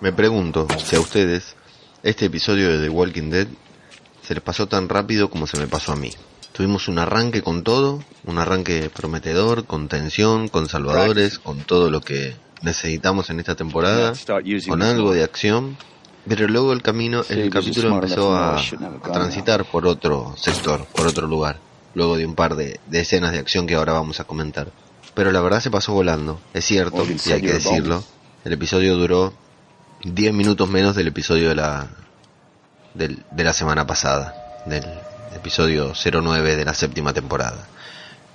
Me pregunto si a ustedes este episodio de The Walking Dead se les pasó tan rápido como se me pasó a mí. Tuvimos un arranque con todo, un arranque prometedor, con tensión, con salvadores, con todo lo que necesitamos en esta temporada, con algo de acción, pero luego el camino, el capítulo empezó a, a transitar por otro sector, por otro lugar, luego de un par de, de escenas de acción que ahora vamos a comentar. Pero la verdad se pasó volando, es cierto, y hay que decirlo. El episodio duró 10 minutos menos del episodio de la, del- de la semana pasada, del episodio 09 de la séptima temporada.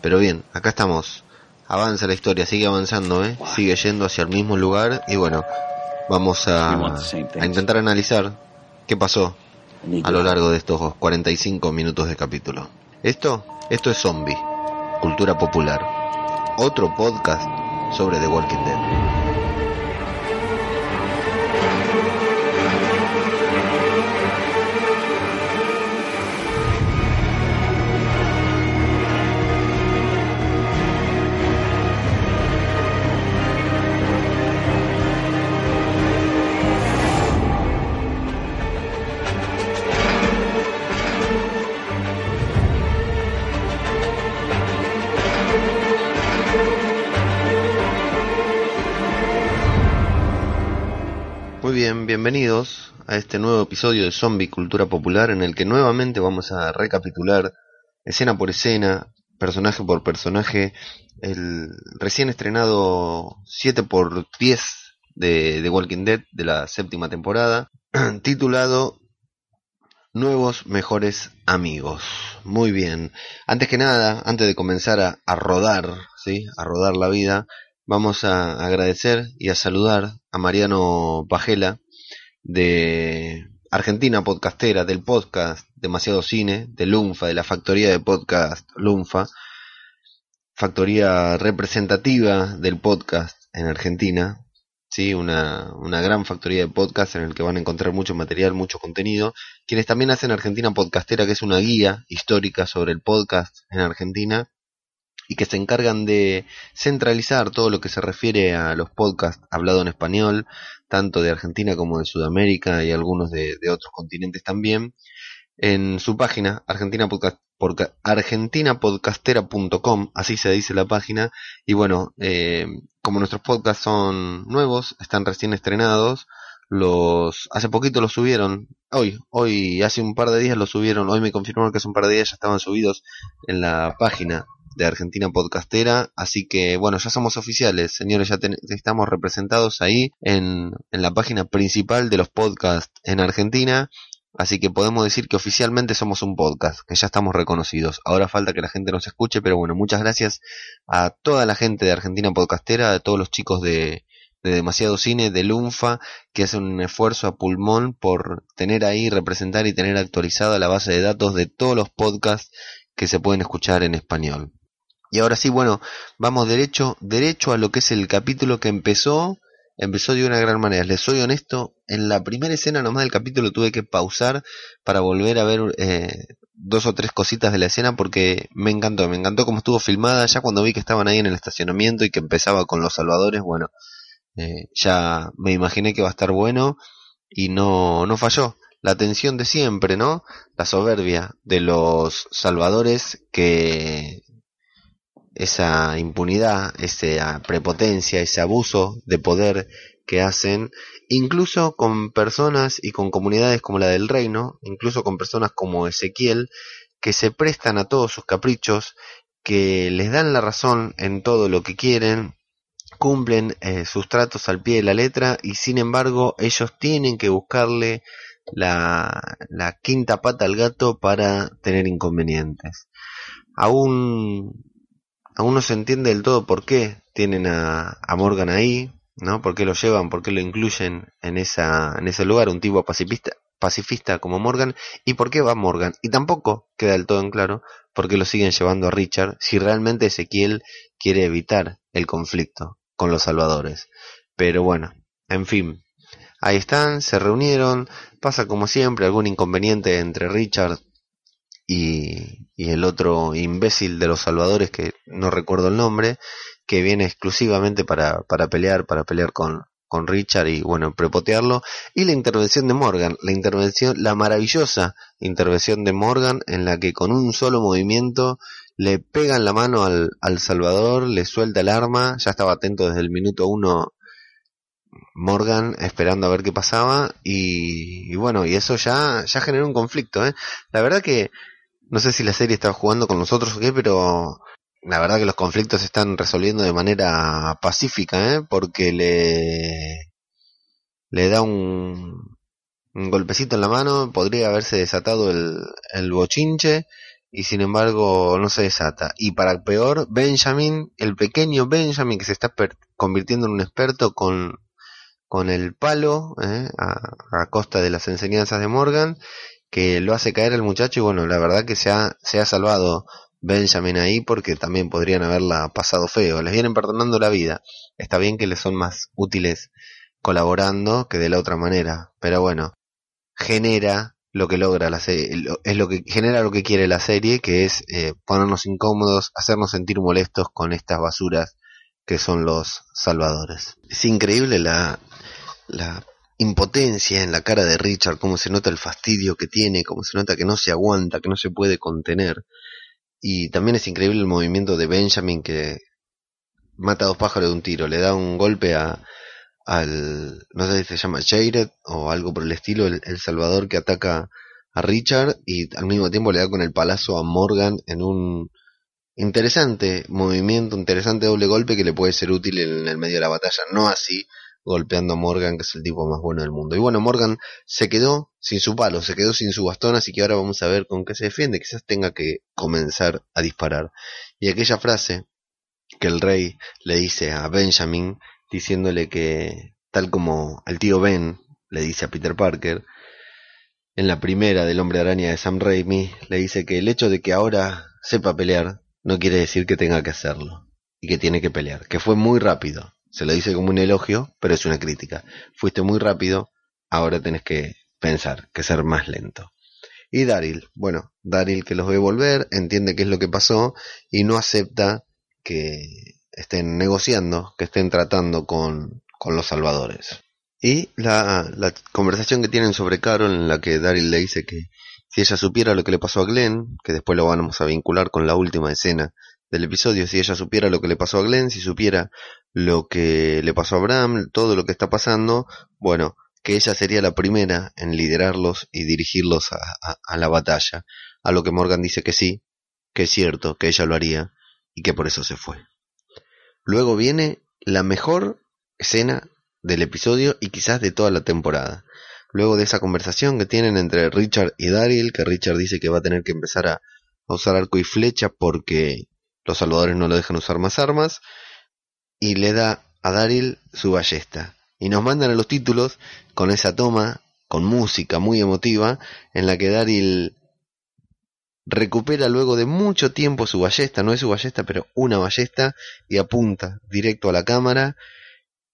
Pero bien, acá estamos. Avanza la historia, sigue avanzando, ¿eh? sigue yendo hacia el mismo lugar y bueno, vamos a, a intentar analizar qué pasó a lo largo de estos 45 minutos de capítulo. Esto, esto es Zombie, cultura popular. Otro podcast sobre The Walking Dead. Muy bien, bienvenidos a este nuevo episodio de Zombie Cultura Popular en el que nuevamente vamos a recapitular escena por escena, personaje por personaje, el recién estrenado 7 por 10 de The Walking Dead de la séptima temporada, titulado Nuevos Mejores Amigos. Muy bien. Antes que nada, antes de comenzar a, a rodar, ¿sí? A rodar la vida, vamos a agradecer y a saludar a Mariano Pajela de Argentina Podcastera, del podcast Demasiado Cine, de Lunfa, de la factoría de podcast Lunfa, factoría representativa del podcast en Argentina, sí, una, una gran factoría de podcast en el que van a encontrar mucho material, mucho contenido, quienes también hacen Argentina Podcastera, que es una guía histórica sobre el podcast en Argentina, y que se encargan de centralizar todo lo que se refiere a los podcasts hablado en español, tanto de Argentina como de Sudamérica y algunos de, otros continentes también, en su página Argentina Podcast, argentinapodcastera.com, así se dice la página, y bueno, eh, como nuestros podcasts son nuevos, están recién estrenados, los hace poquito los subieron, hoy, hoy hace un par de días los subieron, hoy me confirmaron que hace un par de días ya estaban subidos en la página de Argentina Podcastera, así que bueno, ya somos oficiales, señores, ya estamos representados ahí en, en la página principal de los podcasts en Argentina, así que podemos decir que oficialmente somos un podcast, que ya estamos reconocidos. Ahora falta que la gente nos escuche, pero bueno, muchas gracias a toda la gente de Argentina Podcastera, a todos los chicos de, de Demasiado Cine, de Lunfa, que hacen un esfuerzo a pulmón por tener ahí, representar y tener actualizada la base de datos de todos los podcasts que se pueden escuchar en español. Y ahora sí, bueno, vamos derecho, derecho a lo que es el capítulo que empezó, empezó de una gran manera. Les soy honesto, en la primera escena nomás del capítulo tuve que pausar para volver a ver eh, dos o tres cositas de la escena porque me encantó, me encantó cómo estuvo filmada, ya cuando vi que estaban ahí en el estacionamiento y que empezaba con los salvadores, bueno, eh, ya me imaginé que va a estar bueno y no, no falló. La tensión de siempre, ¿no? La soberbia de los salvadores que esa impunidad, esa prepotencia, ese abuso de poder que hacen, incluso con personas y con comunidades como la del reino, incluso con personas como Ezequiel, que se prestan a todos sus caprichos, que les dan la razón en todo lo que quieren, cumplen eh, sus tratos al pie de la letra y sin embargo ellos tienen que buscarle la, la quinta pata al gato para tener inconvenientes. Aún aún no se entiende del todo por qué tienen a, Morgan ahí, ¿no? ¿Por qué lo llevan? ¿Por qué lo incluyen en esa en ese lugar? Un tipo pacifista, pacifista como Morgan. ¿Y por qué va Morgan? Y tampoco queda del todo en claro por qué lo siguen llevando a Richard si realmente Ezequiel quiere evitar el conflicto con los salvadores. Pero bueno, en fin. Ahí están, se reunieron, pasa como siempre algún inconveniente entre Richard y, y el otro imbécil de los salvadores que no recuerdo el nombre, que viene exclusivamente para, para pelear, para pelear con, con Richard y bueno, prepotearlo. Y la intervención de Morgan, la intervención, la maravillosa intervención de Morgan en la que con un solo movimiento le pegan la mano al, al Salvador, le suelta el arma, ya estaba atento desde el minuto uno Morgan esperando a ver qué pasaba y, bueno, y eso ya, ya generó un conflicto, ¿eh? La verdad que no sé si la serie estaba jugando con nosotros o qué, pero la verdad que los conflictos se están resolviendo de manera pacífica, ¿eh? Porque le, le da un, un golpecito en la mano, podría haberse desatado el, el bochinche y sin embargo no se desata. Y para peor, Benjamin, el pequeño Benjamin que se está convirtiendo en un experto con, con el palo ¿eh? a, costa de las enseñanzas de Morgan, que lo hace caer el muchacho y bueno, la verdad que se ha, se ha salvado Benjamin ahí porque también podrían haberla pasado feo. Les vienen perdonando la vida. Está bien que les son más útiles colaborando que de la otra manera, pero bueno, genera lo que logra la serie, es lo que genera lo que quiere la serie, que es eh, ponernos incómodos, hacernos sentir molestos con estas basuras que son los salvadores. Es increíble la, la impotencia en la cara de Richard, cómo se nota el fastidio que tiene, cómo se nota que no se aguanta, que no se puede contener. Y también es increíble el movimiento de Benjamin que mata a dos pájaros de un tiro, le da un golpe a, al, no sé si se llama Jared o algo por el estilo, el, el, Salvador que ataca a Richard y al mismo tiempo le da con el palazo a Morgan en un interesante movimiento, interesante doble golpe que le puede ser útil en el medio de la batalla, no así golpeando a Morgan, que es el tipo más bueno del mundo. Y bueno, Morgan se quedó sin su palo, se quedó sin su bastón, así que ahora vamos a ver con qué se defiende, quizás tenga que comenzar a disparar. Y aquella frase que el rey le dice a Benjamin, diciéndole que, tal como el tío Ben le dice a Peter Parker, en la primera del hombre araña de Sam Raimi, le dice que el hecho de que ahora sepa pelear no quiere decir que tenga que hacerlo y que tiene que pelear, que fue muy rápido. Se lo dice como un elogio, pero es una crítica. Fuiste muy rápido, ahora tenés que pensar, que ser más lento. Y Daryl, bueno, Daryl que los ve volver, entiende qué es lo que pasó y no acepta que estén negociando, que estén tratando con, con los salvadores. Y la, la, conversación que tienen sobre Carol en la que Daryl le dice que si ella supiera lo que le pasó a Glenn, que después lo vamos a vincular con la última escena del episodio, si ella supiera lo que le pasó a Glenn, si supiera lo que le pasó a Bram, todo lo que está pasando, bueno, que ella sería la primera en liderarlos y dirigirlos a, a, la batalla, a lo que Morgan dice que sí, que es cierto, que ella lo haría y que por eso se fue. Luego viene la mejor escena del episodio y quizás de toda la temporada. Luego de esa conversación que tienen entre Richard y Daryl, que Richard dice que va a tener que empezar a usar arco y flecha porque los salvadores no lo dejan usar más armas, y le da a Daryl su ballesta. Y nos mandan a los títulos con esa toma, con música muy emotiva, en la que Daryl recupera luego de mucho tiempo su ballesta, no es su ballesta, pero una ballesta, y apunta directo a la cámara,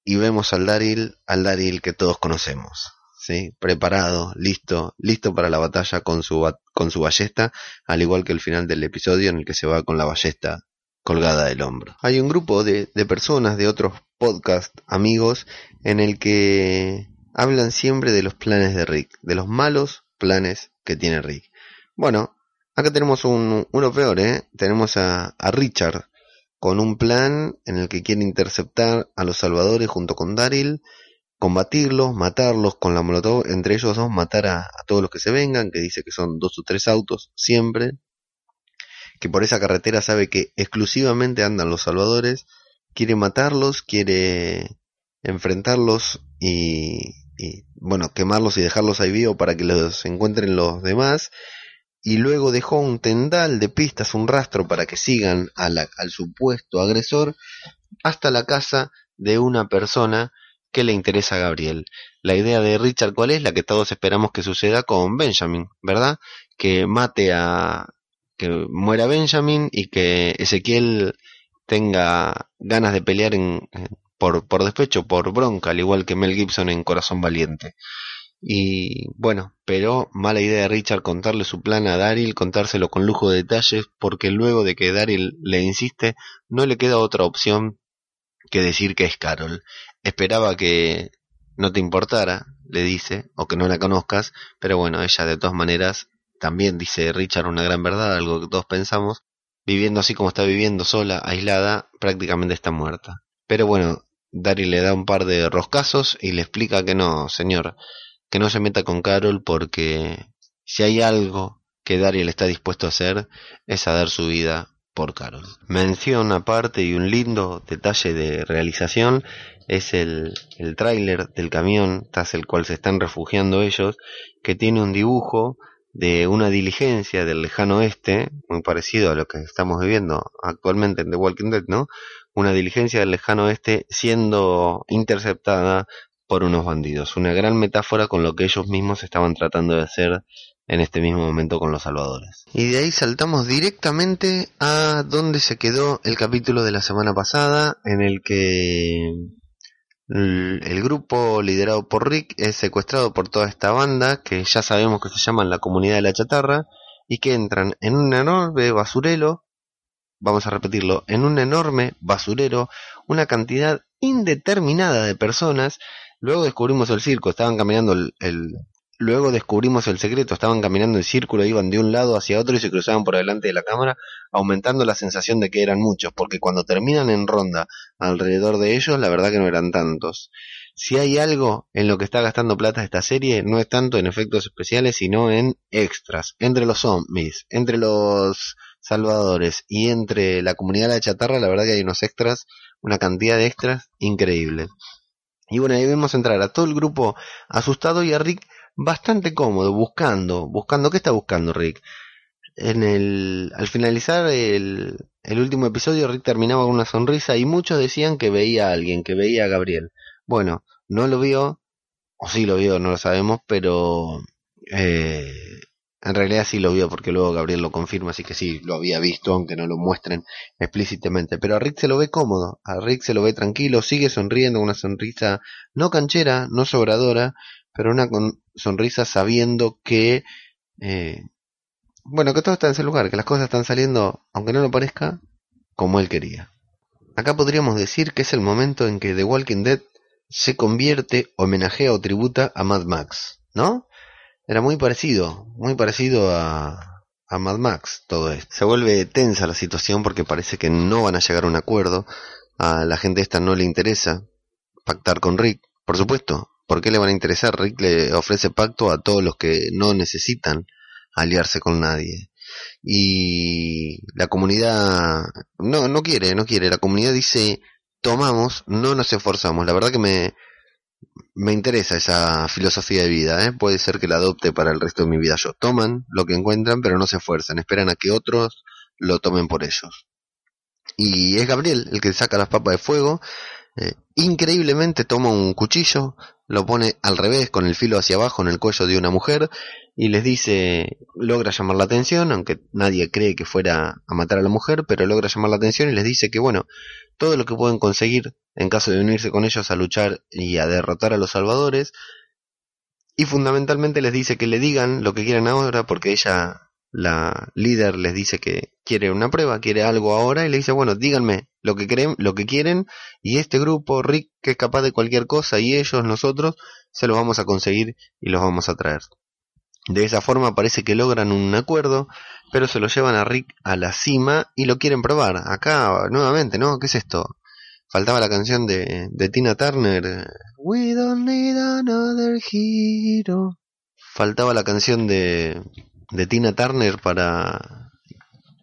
y vemos al Daryl, al Daryl que todos conocemos. ¿Sí? preparado, listo, listo para la batalla con su, con su ballesta, al igual que el final del episodio en el que se va con la ballesta colgada del hombro. Hay un grupo de, de personas de otros podcast amigos en el que hablan siempre de los planes de Rick, de los malos planes que tiene Rick. Bueno, Acá tenemos un, uno peor, ¿eh? Tenemos a, a, Richard con un plan en el que quiere interceptar a los salvadores junto con Daryl, combatirlos, matarlos con la molotov, entre ellos dos matar a, todos los que se vengan, que dice que son dos o tres autos siempre, que por esa carretera sabe que exclusivamente andan los salvadores, quiere matarlos, quiere enfrentarlos y, y bueno, quemarlos y dejarlos ahí vivos para que los encuentren los demás. Y luego dejó un tendal de pistas, un rastro para que sigan al supuesto agresor hasta la casa de una persona que le interesa a Gabriel. La idea de Richard, ¿cuál es? La que todos esperamos que suceda con Benjamin, ¿verdad? Que mate a... que muera Benjamin y que Ezequiel tenga ganas de pelear en, por, por despecho, por bronca, al igual que Mel Gibson en Corazón Valiente. Y bueno, pero mala idea de Richard contarle su plan a Daryl, contárselo con lujo de detalles, porque luego de que Daryl le insiste, no le queda otra opción que decir que es Carol. Esperaba que no te importara, le dice, o que no la conozcas, pero bueno, ella de todas maneras también dice Richard una gran verdad, algo que todos pensamos, viviendo así como está viviendo sola, aislada, prácticamente está muerta. Pero bueno, Daryl le da un par de roscazos y le explica que no, señor, que no se meta con Carol porque si hay algo que Daryl está dispuesto a hacer es a dar su vida Mención aparte y un lindo detalle de realización es el, el tráiler del camión tras el cual se están refugiando ellos, que tiene un dibujo de una diligencia del lejano oeste, muy parecido a lo que estamos viviendo actualmente en The Walking Dead, ¿no? Una diligencia del lejano oeste siendo interceptada por unos bandidos. Una gran metáfora con lo que ellos mismos estaban tratando de hacer en este mismo momento con los salvadores. Y de ahí saltamos directamente a donde se quedó el capítulo de la semana pasada, en el que el grupo liderado por Rick es secuestrado por toda esta banda que ya sabemos que se llaman la comunidad de la chatarra y que entran en un enorme basurero, vamos a repetirlo, en un enorme basurero, una cantidad indeterminada de personas. Luego descubrimos el circo, estaban caminando el, Luego descubrimos el secreto, estaban caminando en círculo, iban de un lado hacia otro y se cruzaban por delante de la cámara, aumentando la sensación de que eran muchos, porque cuando terminan en ronda alrededor de ellos, la verdad que no eran tantos. Si hay algo en lo que está gastando plata esta serie, no es tanto en efectos especiales, sino en extras, entre los zombies, entre los salvadores y entre la comunidad de la chatarra, la verdad que hay unos extras, una cantidad de extras increíble. Y bueno, ahí vemos entrar a todo el grupo asustado y a Rick bastante cómodo, buscando, buscando, ¿qué está buscando Rick? En el, al finalizar el, el último episodio, Rick terminaba con una sonrisa y muchos decían que veía a alguien, que veía a Gabriel. Bueno, no lo vio, o sí lo vio, no lo sabemos, pero eh, en realidad sí lo vio porque luego Gabriel lo confirma, así que sí, lo había visto, aunque no lo muestren explícitamente. Pero a Rick se lo ve cómodo, a Rick se lo ve tranquilo, sigue sonriendo, una sonrisa no canchera, no sobradora, pero una sonrisa sabiendo que, eh, bueno, que todo está en ese lugar, que las cosas están saliendo, aunque no lo parezca, como él quería. Acá podríamos decir que es el momento en que The Walking Dead se convierte, homenajea o tributa a Mad Max, ¿no? Era muy parecido, muy parecido a, a Mad Max todo esto. Se vuelve tensa la situación porque parece que no van a llegar a un acuerdo. A la gente esta no le interesa pactar con Rick. Por supuesto, ¿Por qué le van a interesar? Rick le ofrece pacto a todos los que no necesitan aliarse con nadie. Y la comunidad no, no quiere, no quiere. La comunidad dice, tomamos, no nos esforzamos. La verdad que me, me interesa esa filosofía de vida. ¿eh? Puede ser que la adopte para el resto de mi vida yo. Toman lo que encuentran, pero no se esfuerzan. Esperan a que otros lo tomen por ellos. Y es Gabriel el que saca las papas de fuego. Eh, increíblemente toma un cuchillo, lo pone al revés con el filo hacia abajo en el cuello de una mujer y les dice, logra llamar la atención, aunque nadie cree que fuera a matar a la mujer, pero logra llamar la atención y les dice que bueno, todo lo que pueden conseguir en caso de unirse con ellos a luchar y a derrotar a los salvadores, y fundamentalmente les dice que le digan lo que quieran ahora porque ella la líder les dice que quiere una prueba, quiere algo ahora y le dice, bueno, díganme lo que creen, lo que quieren y este grupo, Rick, que es capaz de cualquier cosa y ellos, nosotros, se los vamos a conseguir y los vamos a traer. De esa forma parece que logran un acuerdo, pero se lo llevan a Rick a la cima y lo quieren probar. Acá, nuevamente, ¿no? ¿Qué es esto? Faltaba la canción de, de Tina Turner. We don't need another hero. Faltaba la canción de, de Tina Turner para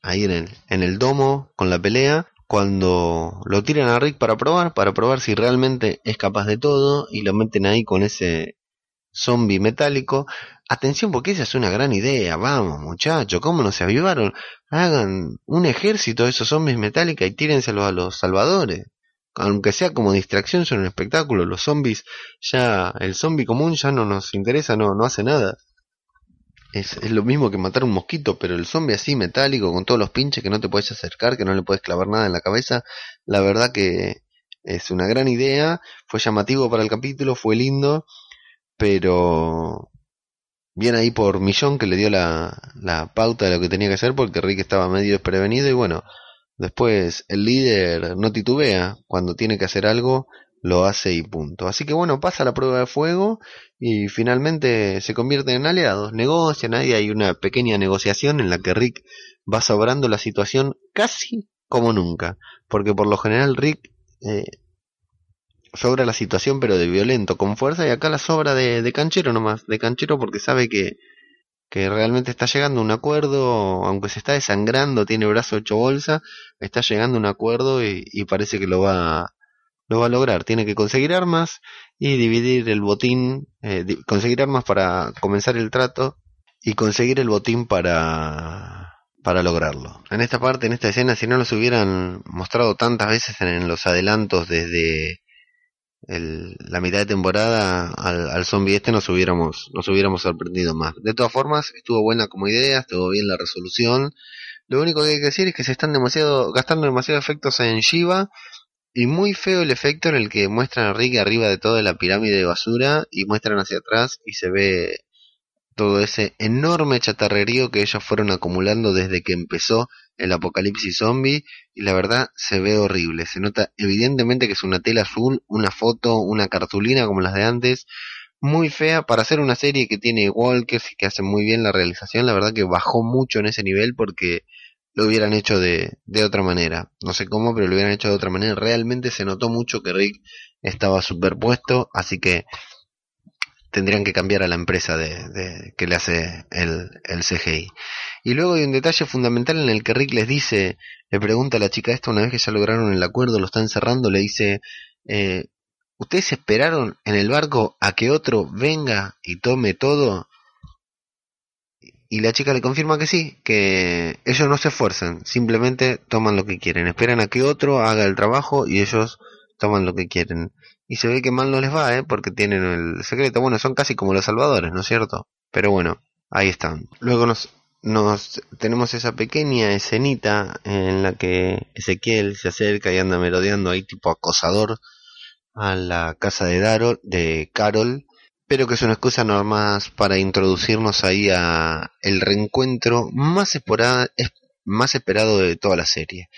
ahí en el, en el domo con la pelea cuando lo tiran a Rick para probar, para probar si realmente es capaz de todo y lo meten ahí con ese zombie metálico. Atención porque esa es una gran idea, vamos muchachos, ¿cómo no se avivaron? Hagan un ejército de esos zombies metálicos y tírenselo a los salvadores. Aunque sea como distracción, son un espectáculo. Los zombies ya, el zombie común ya no nos interesa, no, no hace nada. Es, es, lo mismo que matar un mosquito, pero el zombie así metálico, con todos los pinches que no te puedes acercar, que no le puedes clavar nada en la cabeza, la verdad que es una gran idea, fue llamativo para el capítulo, fue lindo, pero bien ahí por Millón que le dio la, la pauta de lo que tenía que hacer porque Rick estaba medio desprevenido y bueno, después el líder no titubea, cuando tiene que hacer algo, lo hace y punto. Así que bueno, pasa la prueba de fuego y finalmente se convierten en aliados, negocian, ahí hay una pequeña negociación en la que Rick va sobrando la situación casi como nunca, porque por lo general Rick eh, sobra la situación pero de violento, con fuerza, y acá la sobra de, de canchero nomás, de canchero porque sabe que, que realmente está llegando a un acuerdo, aunque se está desangrando, tiene brazo hecho bolsa, está llegando a un acuerdo y, y parece que lo va, lo va a lograr. Tiene que conseguir armas y dividir el botín, eh, conseguir armas para comenzar el trato y conseguir el botín para para lograrlo. En esta parte, en esta escena, si no los hubieran mostrado tantas veces en los adelantos desde la mitad de temporada al, al zombie este nos hubiéramos, nos hubiéramos sorprendido más. De todas formas, estuvo buena como idea, estuvo bien la resolución. Lo único que hay que decir es que se están demasiado, gastando demasiados efectos en Shiva y muy feo el efecto en el que muestran a Rick arriba de toda la pirámide de basura y muestran hacia atrás y se ve todo ese enorme chatarrerío que ellos fueron acumulando desde que empezó el apocalipsis zombie y la verdad se ve horrible. Se nota evidentemente que es una tela azul, una foto, una cartulina como las de antes, muy fea para hacer una serie que tiene walkers y que hace muy bien la realización. La verdad que bajó mucho en ese nivel porque lo hubieran hecho de, de otra manera. No sé cómo, pero lo hubieran hecho de otra manera. Realmente se notó mucho que Rick estaba superpuesto, así que tendrían que cambiar a la empresa de, que le hace el, el, CGI. Y luego hay un detalle fundamental en el que Rick les dice, le pregunta a la chica esta una vez que ya lograron el acuerdo, lo están cerrando, le dice, eh, ¿ustedes esperaron en el barco a que otro venga y tome todo? Y la chica le confirma que sí, que ellos no se esfuerzan, simplemente toman lo que quieren, esperan a que otro haga el trabajo y ellos toman lo que quieren. Y se ve que mal no les va, ¿eh? Porque tienen el secreto. Bueno, son casi como los salvadores, ¿no es cierto? Pero bueno, ahí están. Luego nos, nos tenemos esa pequeña escenita en la que Ezequiel se acerca y anda merodeando ahí tipo acosador a la casa de Daro, de Carol, pero que es una excusa más para introducirnos ahí a el reencuentro más más esperado de toda la serie.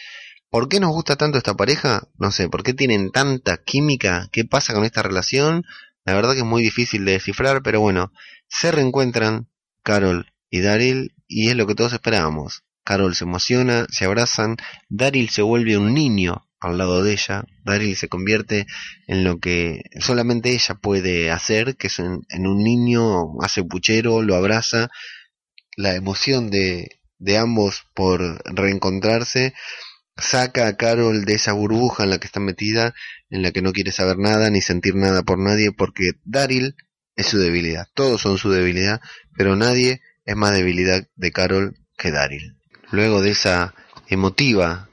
¿Por qué nos gusta tanto esta pareja? No sé, ¿por qué tienen tanta química? ¿Qué pasa con esta relación? La verdad que es muy difícil de descifrar, pero bueno, se reencuentran Carol y Daryl y es lo que todos esperábamos. Carol se emociona, se abrazan, Daryl se vuelve un niño al lado de ella, Daryl se convierte en lo que solamente ella puede hacer, que es en, un niño, hace puchero, lo abraza, la emoción de, de ambos por reencontrarse saca a Carol de esa burbuja en la que está metida, en la que no quiere saber nada ni sentir nada por nadie, porque Daryl es su debilidad. Todos son su debilidad, pero nadie es más debilidad de Carol que Daryl. Luego de esa emotiva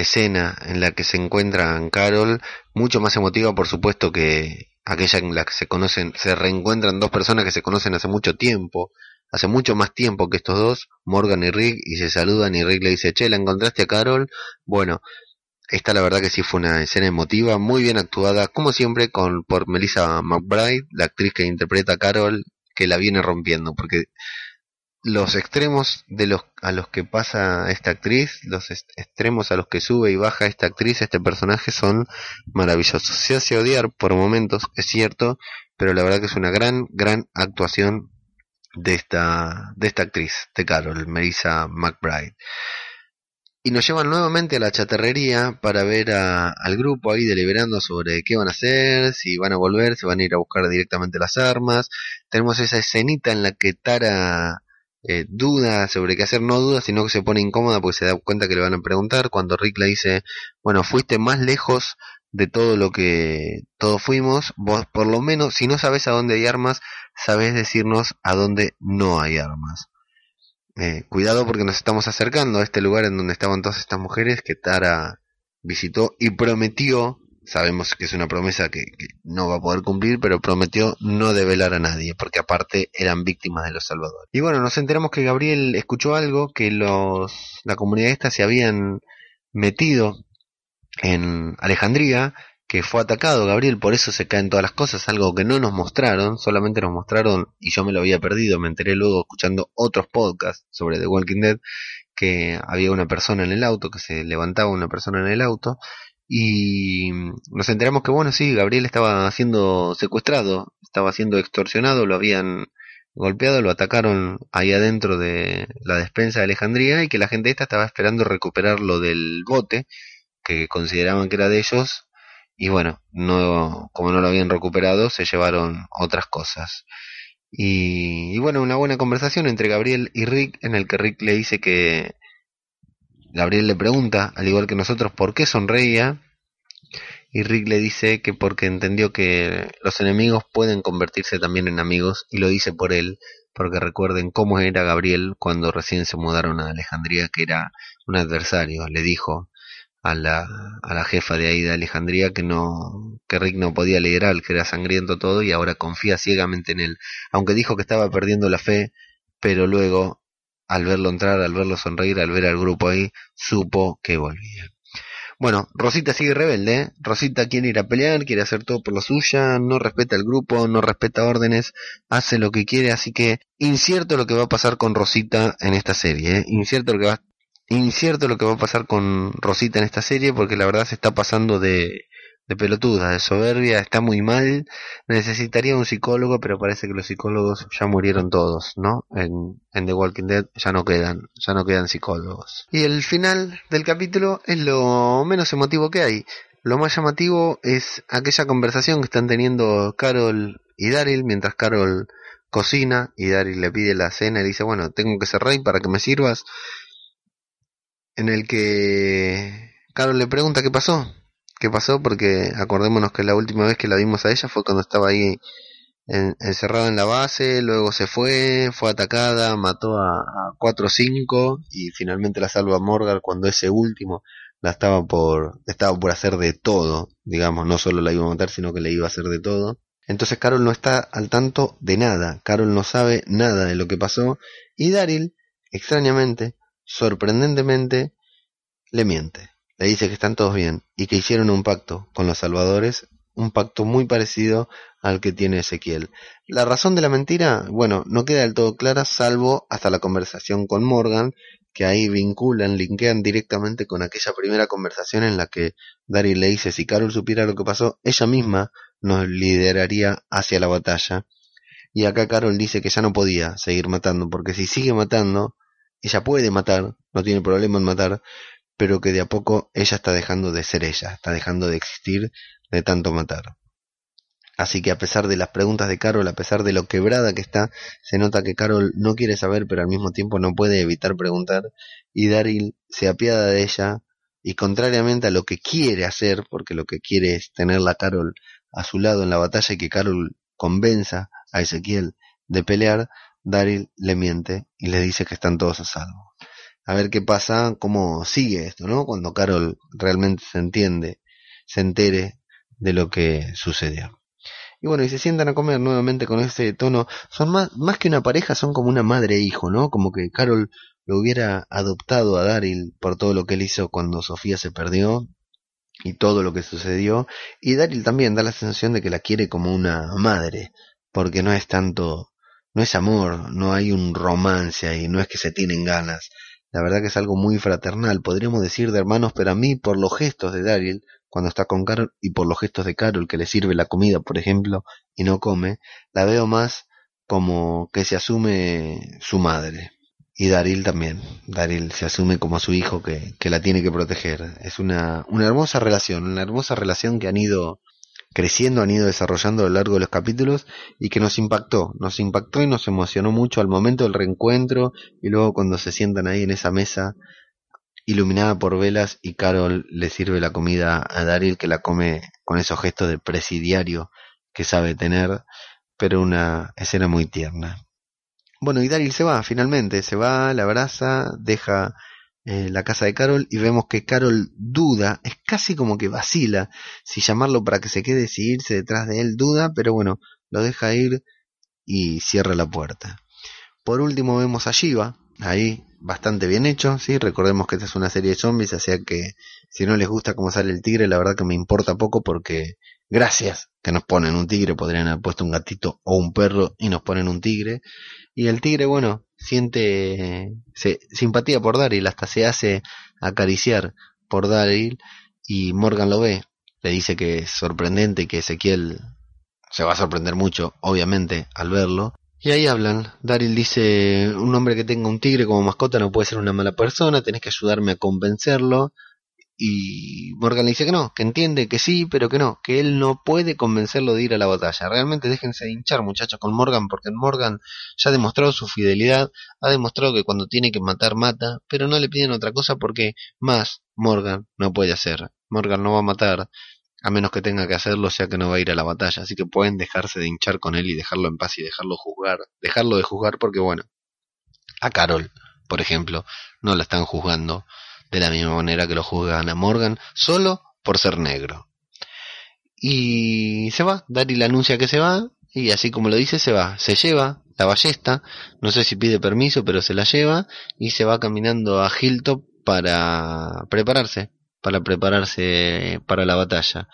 escena en la que se encuentran Carol, mucho más emotiva por supuesto que aquella en la que se conocen, se reencuentran dos personas que se conocen hace mucho tiempo, hace mucho más tiempo que estos dos, Morgan y Rick, y se saludan y Rick le dice, che, ¿la encontraste a Carol? Bueno, esta la verdad que sí fue una escena emotiva, muy bien actuada, como siempre, con por Melissa McBride, la actriz que interpreta a Carol, que la viene rompiendo, porque los extremos de los a los que pasa esta actriz, los extremos a los que sube y baja esta actriz, este personaje son maravillosos. Se hace odiar por momentos, es cierto, pero la verdad que es una gran, gran actuación de esta, de esta actriz, de Carol, Melissa McBride. Y nos llevan nuevamente a la chatarrería para ver al grupo ahí deliberando sobre qué van a hacer, si van a volver, si van a ir a buscar directamente las armas. Tenemos esa escenita en la que Tara eh, duda sobre qué hacer, no duda, sino que se pone incómoda porque se da cuenta que le van a preguntar. Cuando Rick le dice, bueno, fuiste más lejos de todo lo que todos fuimos, vos por lo menos, si no sabes a dónde hay armas, sabes decirnos a dónde no hay armas. Eh, cuidado porque nos estamos acercando a este lugar en donde estaban todas estas mujeres que Tara visitó y prometió, sabemos que es una promesa que, no va a poder cumplir, pero prometió no develar a nadie, porque aparte eran víctimas de los salvadores. Y bueno, nos enteramos que Gabriel escuchó algo, que los, la comunidad esta se habían metido en Alejandría, que fue atacado Gabriel, por eso se caen todas las cosas, algo que no nos mostraron, solamente nos mostraron, y yo me lo había perdido, me enteré luego escuchando otros podcasts sobre The Walking Dead, que había una persona en el auto, que se levantaba una persona en el auto, y nos enteramos que bueno, sí, Gabriel estaba siendo secuestrado, estaba siendo extorsionado, lo habían golpeado, lo atacaron ahí adentro de la despensa de Alejandría y que la gente esta estaba esperando recuperarlo del bote que consideraban que era de ellos y bueno, no como no lo habían recuperado, se llevaron otras cosas. Y, y, bueno, una buena conversación entre Gabriel y Rick en el que Rick le dice que Gabriel le pregunta, al igual que nosotros, por qué sonreía. Y Rick le dice que porque entendió que los enemigos pueden convertirse también en amigos y lo dice por él, porque recuerden cómo era Gabriel cuando recién se mudaron a Alejandría, que era un adversario. Le dijo a la, a la jefa de ahí de Alejandría que no que Rick no podía liderar, que era sangriento todo y ahora confía ciegamente en él. Aunque dijo que estaba perdiendo la fe, pero luego al verlo entrar, al verlo sonreír, al ver al grupo ahí, supo que volvía. Bueno, Rosita sigue rebelde, ¿eh? Rosita quiere ir a pelear, quiere hacer todo por la suya, no respeta el grupo, no respeta órdenes, hace lo que quiere, así que incierto lo que va a pasar con Rosita en esta serie, ¿eh? incierto lo que va incierto lo que va a pasar con Rosita en esta serie porque la verdad se está pasando de de pelotuda, de soberbia, está muy mal, necesitaría un psicólogo, pero parece que los psicólogos ya murieron todos, ¿no? En, en The Walking Dead ya no quedan, ya no quedan psicólogos. Y el final del capítulo es lo menos emotivo que hay. Lo más llamativo es aquella conversación que están teniendo Carol y Daryl mientras Carol cocina y Daryl le pide la cena y dice, bueno, tengo que ser rey para que me sirvas. En el que Carol le pregunta qué pasó qué pasó, porque acordémonos que la última vez que la vimos a ella fue cuando estaba ahí encerrada en la base, luego se fue, fue atacada, mató a, a 4 o 5 y finalmente la salva Morgan cuando ese último la estaba por, estaba por hacer de todo, digamos, no solo la iba a matar, sino que le iba a hacer de todo. Entonces Carol no está al tanto de nada, Carol no sabe nada de lo que pasó y Daryl, extrañamente, sorprendentemente, le miente le dice que están todos bien y que hicieron un pacto con los salvadores, un pacto muy parecido al que tiene Ezequiel. La razón de la mentira, bueno, no queda del todo clara, salvo hasta la conversación con Morgan, que ahí vinculan, linkean directamente con aquella primera conversación en la que Daryl le dice si Carol supiera lo que pasó, ella misma nos lideraría hacia la batalla. Y acá Carol dice que ya no podía seguir matando, porque si sigue matando, ella puede matar, no tiene problema en matar, pero que de a poco ella está dejando de ser ella, está dejando de existir de tanto matar. Así que a pesar de las preguntas de Carol, a pesar de lo quebrada que está, se nota que Carol no quiere saber, pero al mismo tiempo no puede evitar preguntar, y Daryl se apiada de ella, y contrariamente a lo que quiere hacer, porque lo que quiere es tenerla Carol a su lado en la batalla y que Carol convenza a Ezequiel de pelear, Daryl le miente y le dice que están todos a salvo a ver qué pasa, cómo sigue esto, ¿no? Cuando Carol realmente se entiende, se entere de lo que sucedió. Y bueno, y se sientan a comer nuevamente con ese tono. Son más, más que una pareja, son como una madre e hijo, ¿no? Como que Carol lo hubiera adoptado a Daryl por todo lo que él hizo cuando Sofía se perdió y todo lo que sucedió. Y Daryl también da la sensación de que la quiere como una madre, porque no es tanto, no es amor, no hay un romance ahí, no es que se tienen ganas, la verdad que es algo muy fraternal, podríamos decir de hermanos, pero a mí por los gestos de Daryl cuando está con Carol y por los gestos de Carol que le sirve la comida, por ejemplo, y no come, la veo más como que se asume su madre. Y Daryl también. Daryl se asume como su hijo que, que la tiene que proteger. Es una, una hermosa relación, una hermosa relación que han ido creciendo, han ido desarrollando a lo largo de los capítulos y que nos impactó, nos impactó y nos emocionó mucho al momento del reencuentro y luego cuando se sientan ahí en esa mesa iluminada por velas y Carol le sirve la comida a Daryl que la come con esos gestos de presidiario que sabe tener, pero una escena muy tierna. Bueno, y Daryl se va, finalmente, se va, la abraza, deja eh, la casa de Carol y vemos que Carol duda, es casi como que vacila si llamarlo para que se quede, si irse detrás de él, duda, pero bueno, lo deja ir y cierra la puerta. Por último vemos a Shiva, ahí bastante bien hecho, ¿sí? recordemos que esta es una serie de zombies, así que si no les gusta cómo sale el tigre, la verdad que me importa poco porque gracias que nos ponen un tigre, podrían haber puesto un gatito o un perro y nos ponen un tigre. Y el tigre, bueno, siente simpatía por Daryl, hasta se hace acariciar por Daryl y Morgan lo ve, le dice que es sorprendente que Ezequiel se va a sorprender mucho, obviamente, al verlo. Y ahí hablan. Daryl dice, un hombre que tenga un tigre como mascota no puede ser una mala persona, tenés que ayudarme a convencerlo. Y Morgan le dice que no, que entiende que sí, pero que no, que él no puede convencerlo de ir a la batalla. Realmente déjense de hinchar, muchachos, con Morgan, porque Morgan ya ha demostrado su fidelidad, ha demostrado que cuando tiene que matar, mata, pero no le piden otra cosa porque más Morgan no puede hacer. Morgan no va a matar, a menos que tenga que hacerlo, sea que no va a ir a la batalla. Así que pueden dejarse de hinchar con él y dejarlo en paz y dejarlo juzgar, dejarlo de juzgar porque bueno, a Carol, por ejemplo, no la están juzgando de la misma manera que lo juzgan a Morgan, solo por ser negro. Y se va, Daryl anuncia que se va, y así como lo dice, se va, se lleva la ballesta, no sé si pide permiso, pero se la lleva, y se va caminando a Hilltop para prepararse, para prepararse para la batalla.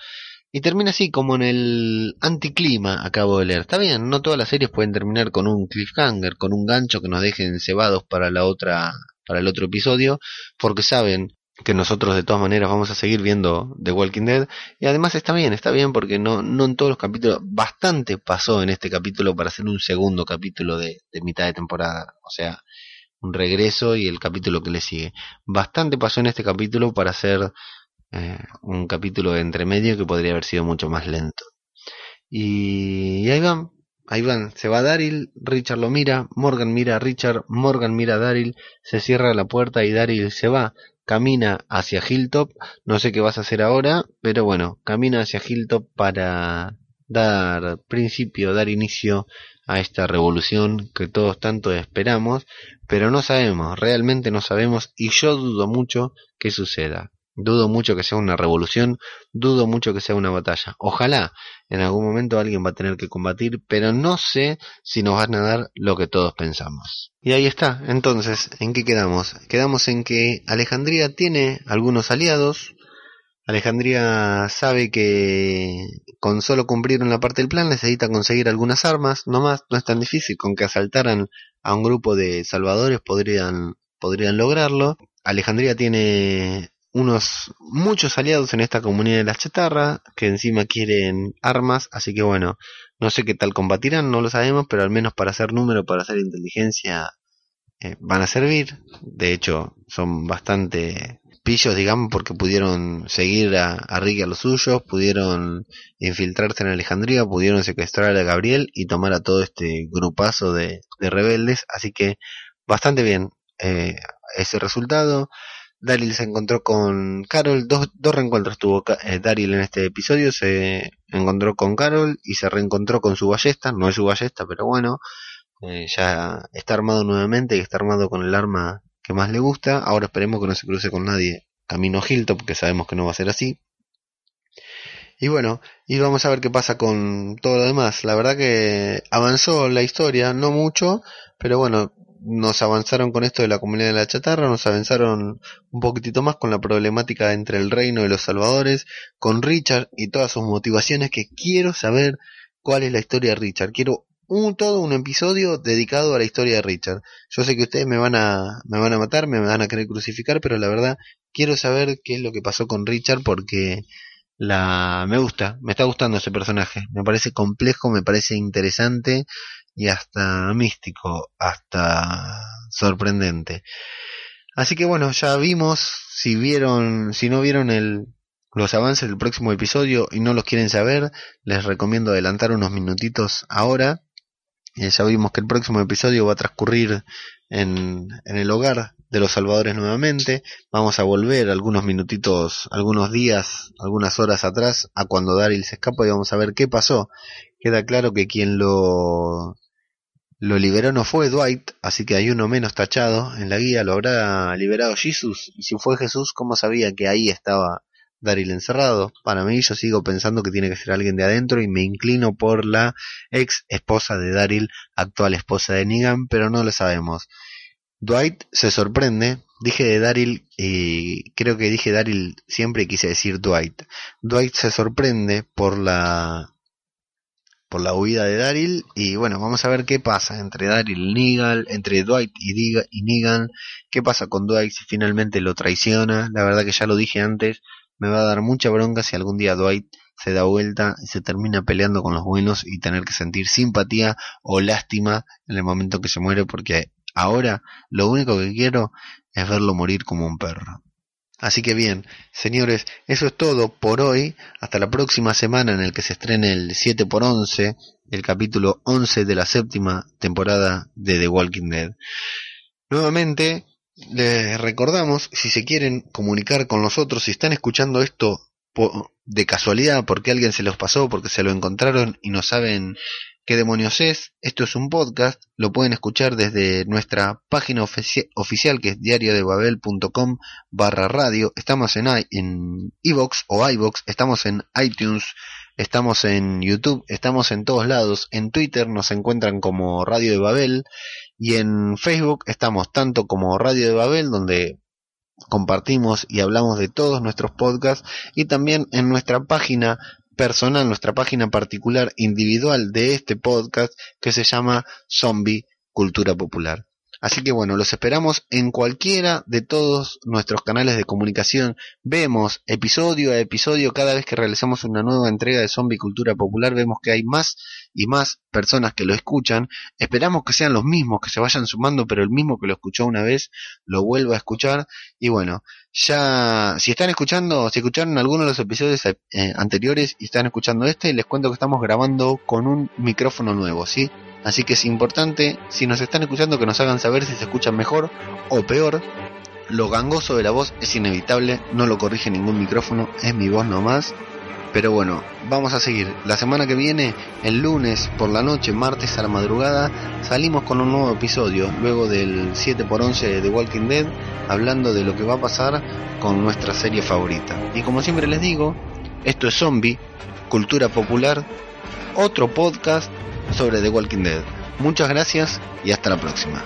Y termina así, como en el anticlima, acabo de leer. Está bien, no todas las series pueden terminar con un cliffhanger, con un gancho que nos dejen cebados para la otra para el otro episodio, porque saben que nosotros de todas maneras vamos a seguir viendo The Walking Dead y además está bien, está bien porque no, no en todos los capítulos, bastante pasó en este capítulo para hacer un segundo capítulo de, mitad de temporada, o sea, un regreso y el capítulo que le sigue. Bastante pasó en este capítulo para hacer eh, un capítulo de entremedio que podría haber sido mucho más lento. Y, y ahí van, Ahí van, se va Daryl, Richard lo mira, Morgan mira a Richard, Morgan mira a Daryl, se cierra la puerta y Daryl se va, camina hacia Hilltop, no sé qué vas a hacer ahora, pero bueno, camina hacia Hilltop para dar principio, dar inicio a esta revolución que todos tanto esperamos, pero no sabemos, realmente no sabemos y yo dudo mucho que suceda. Dudo mucho que sea una revolución, dudo mucho que sea una batalla. Ojalá en algún momento alguien va a tener que combatir, pero no sé si nos van a dar lo que todos pensamos. Y ahí está, entonces, ¿en qué quedamos? Quedamos en que Alejandría tiene algunos aliados, Alejandría sabe que con solo cumplir una parte del plan necesita conseguir algunas armas, no más, no es tan difícil, con que asaltaran a un grupo de salvadores podrían, podrían lograrlo. Alejandría tiene unos muchos aliados en esta comunidad de las chatarras que encima quieren armas, así que bueno, no sé qué tal combatirán, no lo sabemos, pero al menos para hacer número, para hacer inteligencia, eh, van a servir. De hecho, son bastante pillos, digamos, porque pudieron seguir a, a Rick a los suyos, pudieron infiltrarse en Alejandría, pudieron secuestrar a Gabriel y tomar a todo este grupazo de, rebeldes, así que bastante bien eh, ese resultado. Daryl se encontró con Carol, dos, dos reencuentros tuvo eh, Daryl en este episodio, se encontró con Carol y se reencontró con su ballesta, no es su ballesta, pero bueno, eh, ya está armado nuevamente y está armado con el arma que más le gusta, ahora esperemos que no se cruce con nadie camino Hilltop, porque sabemos que no va a ser así. Y bueno, y vamos a ver qué pasa con todo lo demás. La verdad que avanzó la historia, no mucho, pero bueno, nos avanzaron con esto de la comunidad de la chatarra, nos avanzaron un poquitito más con la problemática entre el reino y los salvadores, con Richard y todas sus motivaciones, que quiero saber cuál es la historia de Richard. Quiero un todo un episodio dedicado a la historia de Richard. Yo sé que ustedes me van a me van a matar, me van a querer crucificar, pero la verdad quiero saber qué es lo que pasó con Richard porque la me gusta, me está gustando ese personaje. Me parece complejo, me parece interesante y hasta místico, hasta sorprendente. Así que bueno, ya vimos, si vieron, si no vieron el, los avances del próximo episodio y no los quieren saber, les recomiendo adelantar unos minutitos ahora. Eh, ya vimos que el próximo episodio va a transcurrir en, en el hogar de los salvadores nuevamente. Vamos a volver algunos minutitos, algunos días, algunas horas atrás a cuando Daryl se escapa y vamos a ver qué pasó. Queda claro que quien lo lo liberó no fue Dwight, así que hay uno menos tachado en la guía, lo habrá liberado Jesús. Y si fue Jesús, ¿cómo sabía que ahí estaba Daryl encerrado? Para mí yo sigo pensando que tiene que ser alguien de adentro y me inclino por la ex esposa de Daryl, actual esposa de Negan, pero no lo sabemos. Dwight se sorprende, dije de Daryl y creo que dije Daryl siempre quise decir Dwight. Dwight se sorprende por la por la huida de Daryl. Y bueno, vamos a ver qué pasa entre Daryl y Negan, entre Dwight y, y Negan, qué pasa con Dwight si finalmente lo traiciona, la verdad que ya lo dije antes, me va a dar mucha bronca si algún día Dwight se da vuelta y se termina peleando con los buenos y tener que sentir simpatía o lástima en el momento que se muere porque ahora lo único que quiero es verlo morir como un perro. Así que bien, señores, eso es todo por hoy. Hasta la próxima semana en el que se estrene el 7 por 11 el capítulo 11 de la séptima temporada de The Walking Dead. Nuevamente, les recordamos, si se quieren comunicar con nosotros, si están escuchando esto de casualidad, porque alguien se los pasó, porque se lo encontraron y no saben qué demonios es, esto es un podcast, lo pueden escuchar desde nuestra página oficial que es diariodebabel.com barra radio, estamos en en iVox o iVox, estamos en iTunes, estamos en YouTube, estamos en todos lados, en Twitter nos encuentran como Radio de Babel y en Facebook estamos tanto como Radio de Babel donde compartimos y hablamos de todos nuestros podcasts y también en nuestra página personal, nuestra página particular individual de este podcast que se llama Zombie Cultura Popular. Así que bueno, los esperamos en cualquiera de todos nuestros canales de comunicación. Vemos episodio a episodio, cada vez que realizamos una nueva entrega de Zombie Cultura Popular, vemos que hay más y más personas que lo escuchan. Esperamos que sean los mismos, que se vayan sumando, pero el mismo que lo escuchó una vez lo vuelva a escuchar. Y bueno, ya, si están escuchando, si escucharon alguno de los episodios eh, anteriores y están escuchando este, les cuento que estamos grabando con un micrófono nuevo, ¿sí? Así que es importante, si nos están escuchando, que nos hagan saber si se escuchan mejor o peor. Lo gangoso de la voz es inevitable, no lo corrige ningún micrófono, es mi voz nomás. Pero bueno, vamos a seguir. La semana que viene, el lunes por la noche, martes a la madrugada, salimos con un nuevo episodio, luego del 7x11 de Walking Dead, hablando de lo que va a pasar con nuestra serie favorita. Y como siempre les digo, esto es Zombie, Cultura Popular, otro podcast sobre The Walking Dead. Muchas gracias y hasta la próxima.